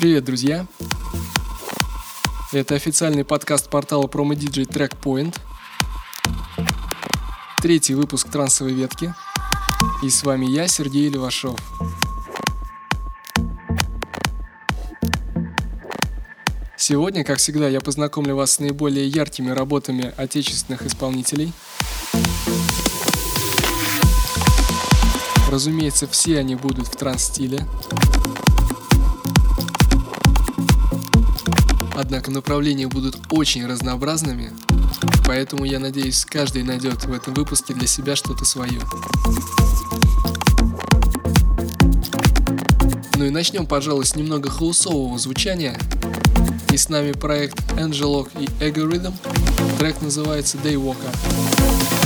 Привет, друзья! Это официальный подкаст портала PromoDJ Trackpoint. Третий выпуск трансовой ветки. И с вами я, Сергей Левашов. Сегодня, как всегда, я познакомлю вас с наиболее яркими работами отечественных исполнителей. Разумеется, все они будут в транс-стиле. Однако направления будут очень разнообразными, поэтому я надеюсь, каждый найдет в этом выпуске для себя что-то свое. Ну и начнем, пожалуй, с немного хаусового звучания. И с нами проект Angelog и Ego. Трек называется Daywalker.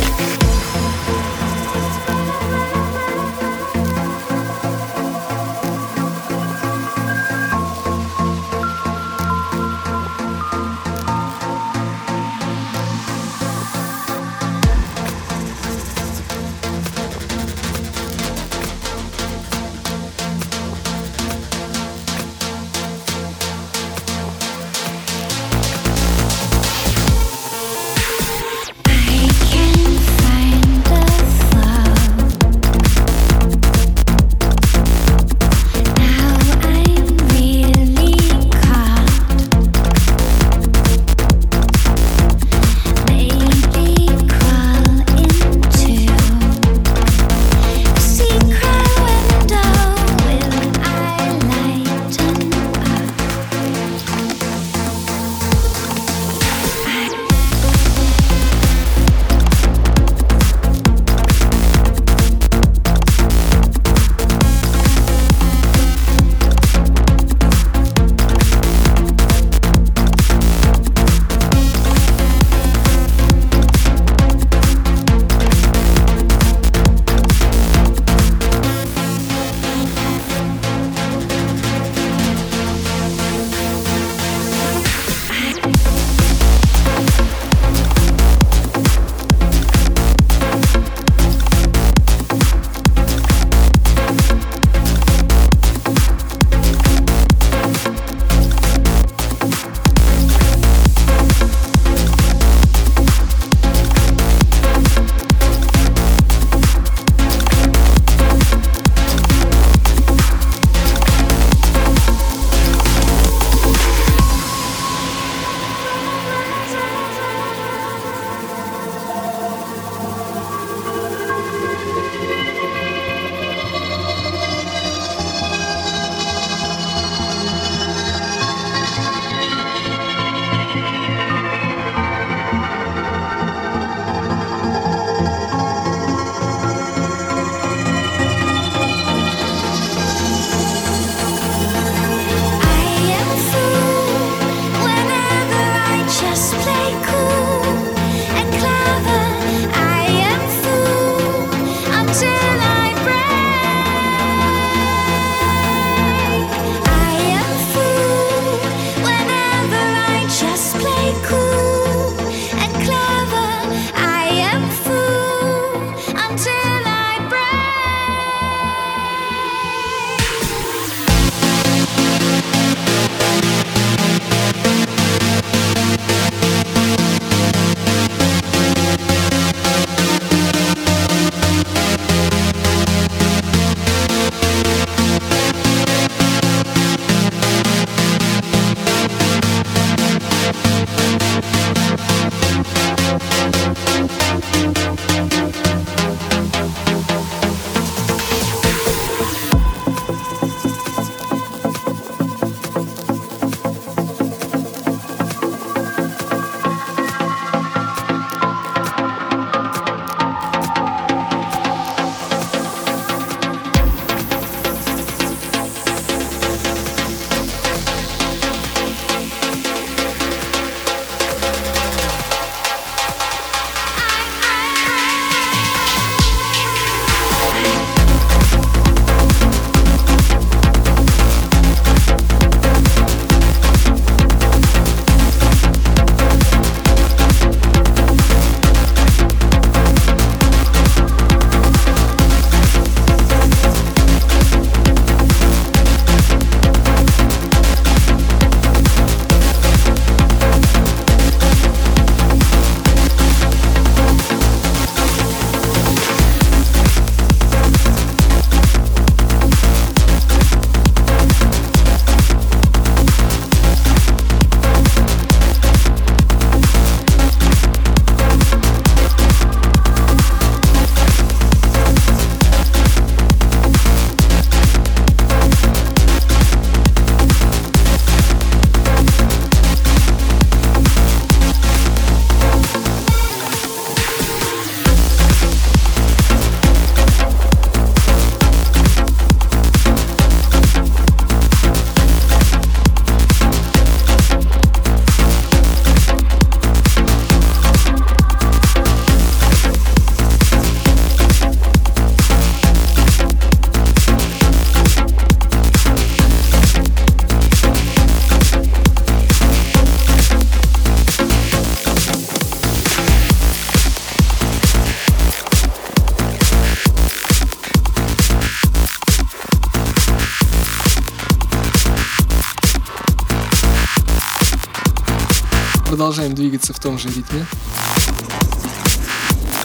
Продолжаем двигаться в том же ритме.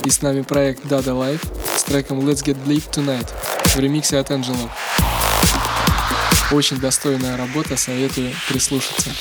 И с нами проект Dada Life с треком Let's Get Bleep Tonight в ремиксе от Angelo. Очень достойная работа, советую прислушаться.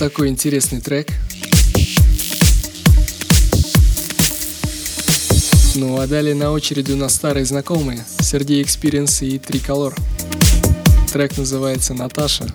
Такой интересный трек. Ну а далее на очереди у нас старые знакомые Сергей Experience и Триколор. Трек называется «Наташа».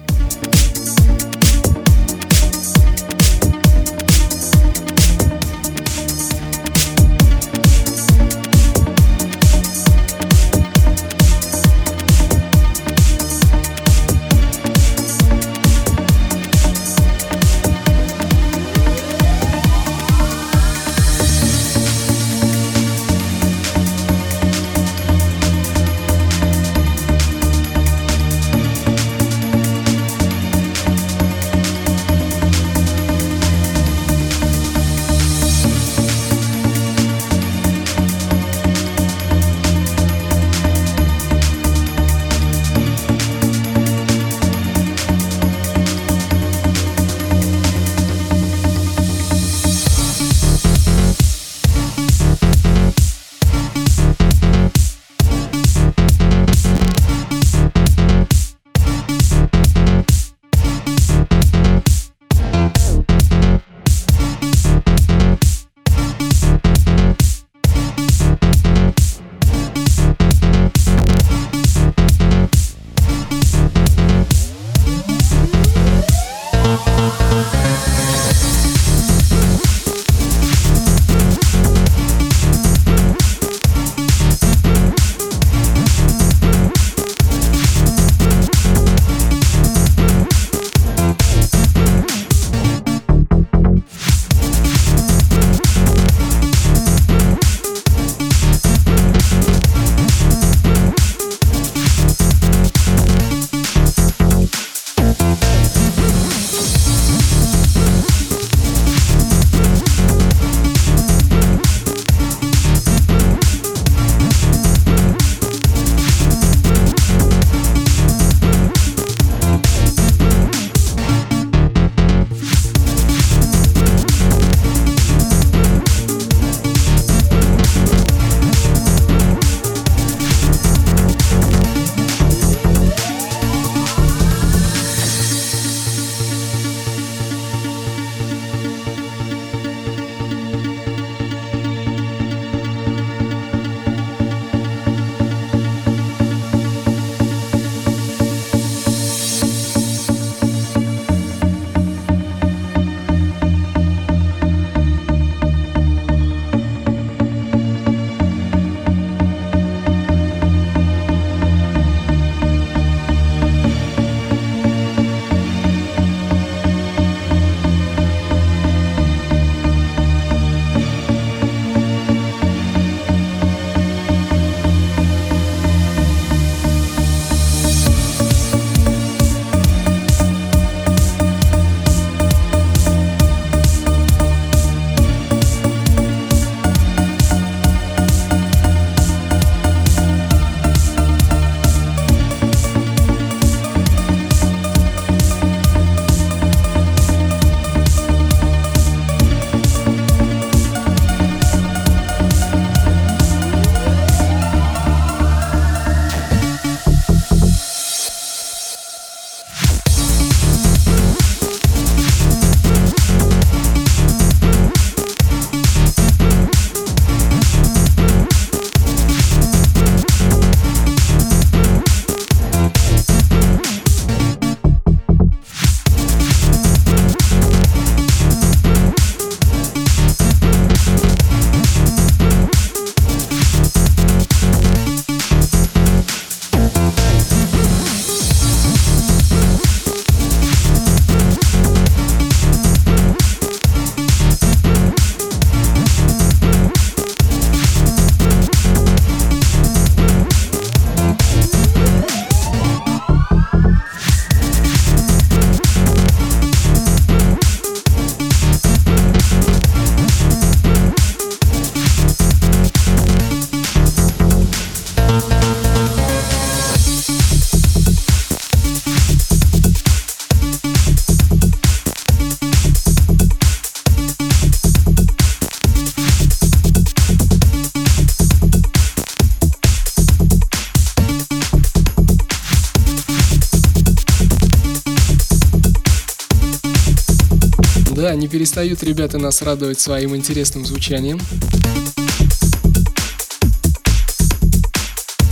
Перестают ребята нас радовать своим интересным звучанием.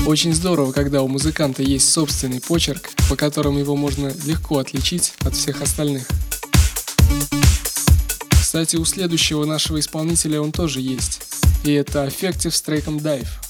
Очень здорово, когда у музыканта есть собственный почерк, по которому его можно легко отличить от всех остальных. Кстати, у следующего нашего исполнителя он тоже есть. И это Effective с треком Dive.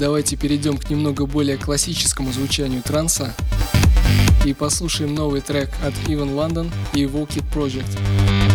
Давайте перейдем к немного более классическому звучанию транса и послушаем новый трек от Even London и It Project.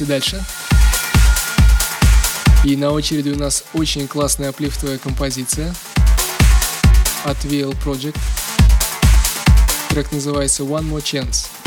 Двигаемся дальше. И на очереди у нас очень классная аплифтовая композиция от VL Project. Трек называется One More Chance.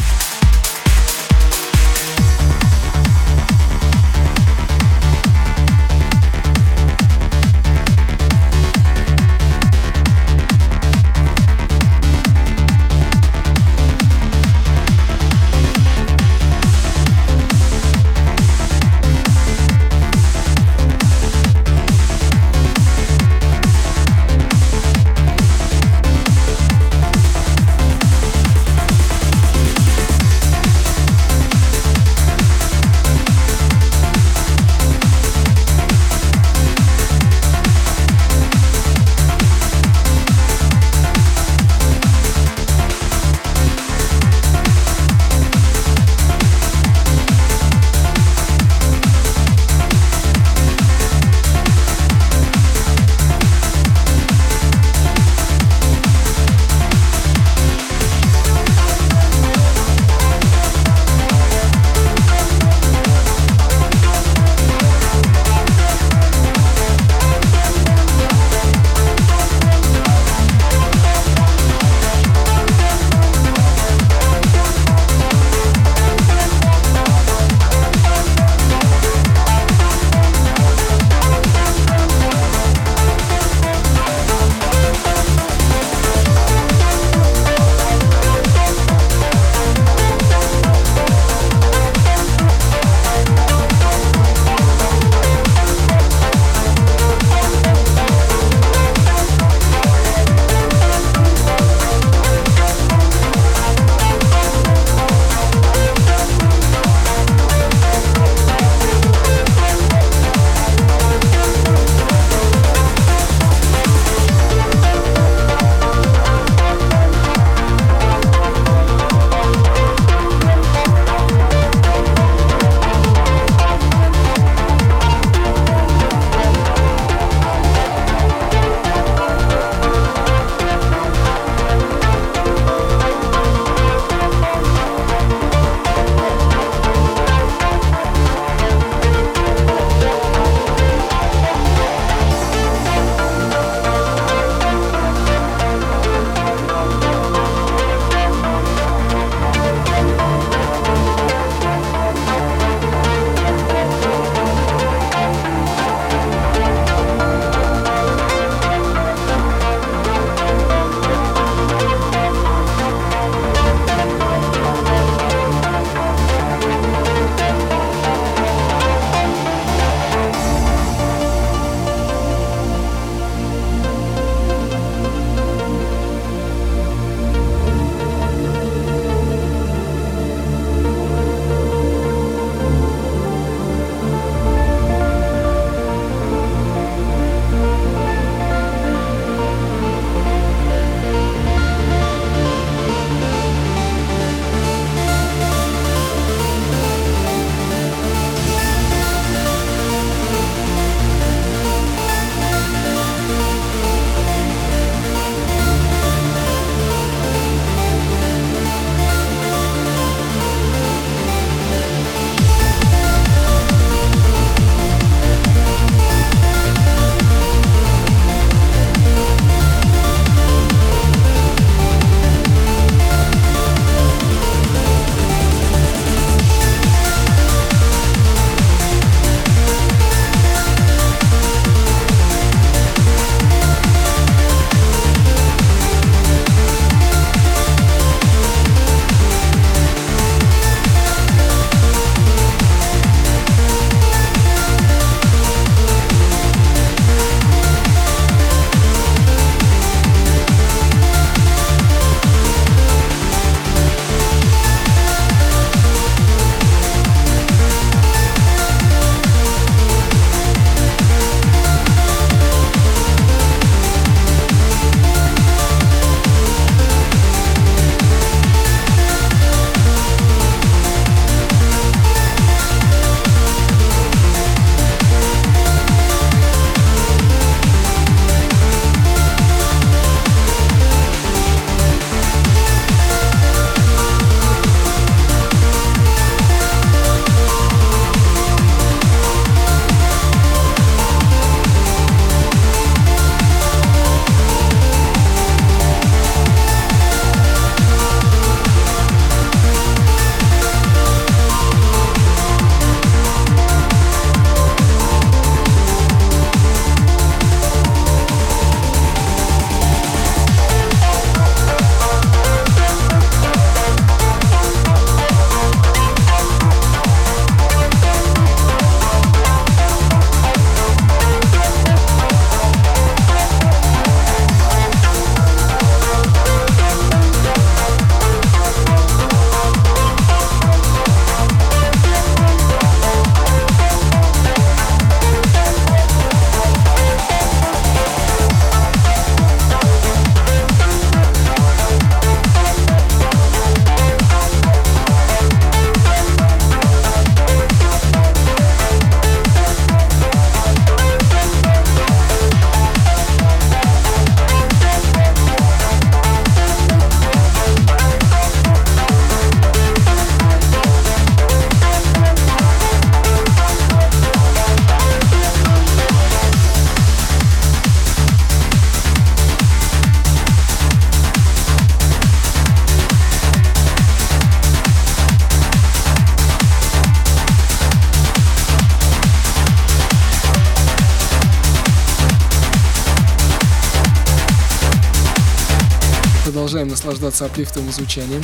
Наслаждаться аплифтовым звучанием.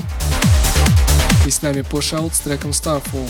И с нами Push Out с треком Starfall.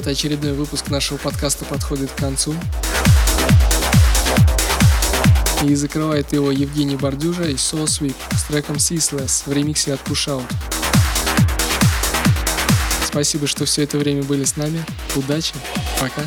Вот очередной выпуск нашего подкаста подходит к концу. И закрывает его Евгений Бордюжа и Sweep с треком Ceaseless в ремиксе от Push Out. Спасибо, что все это время были с нами. Удачи. Пока.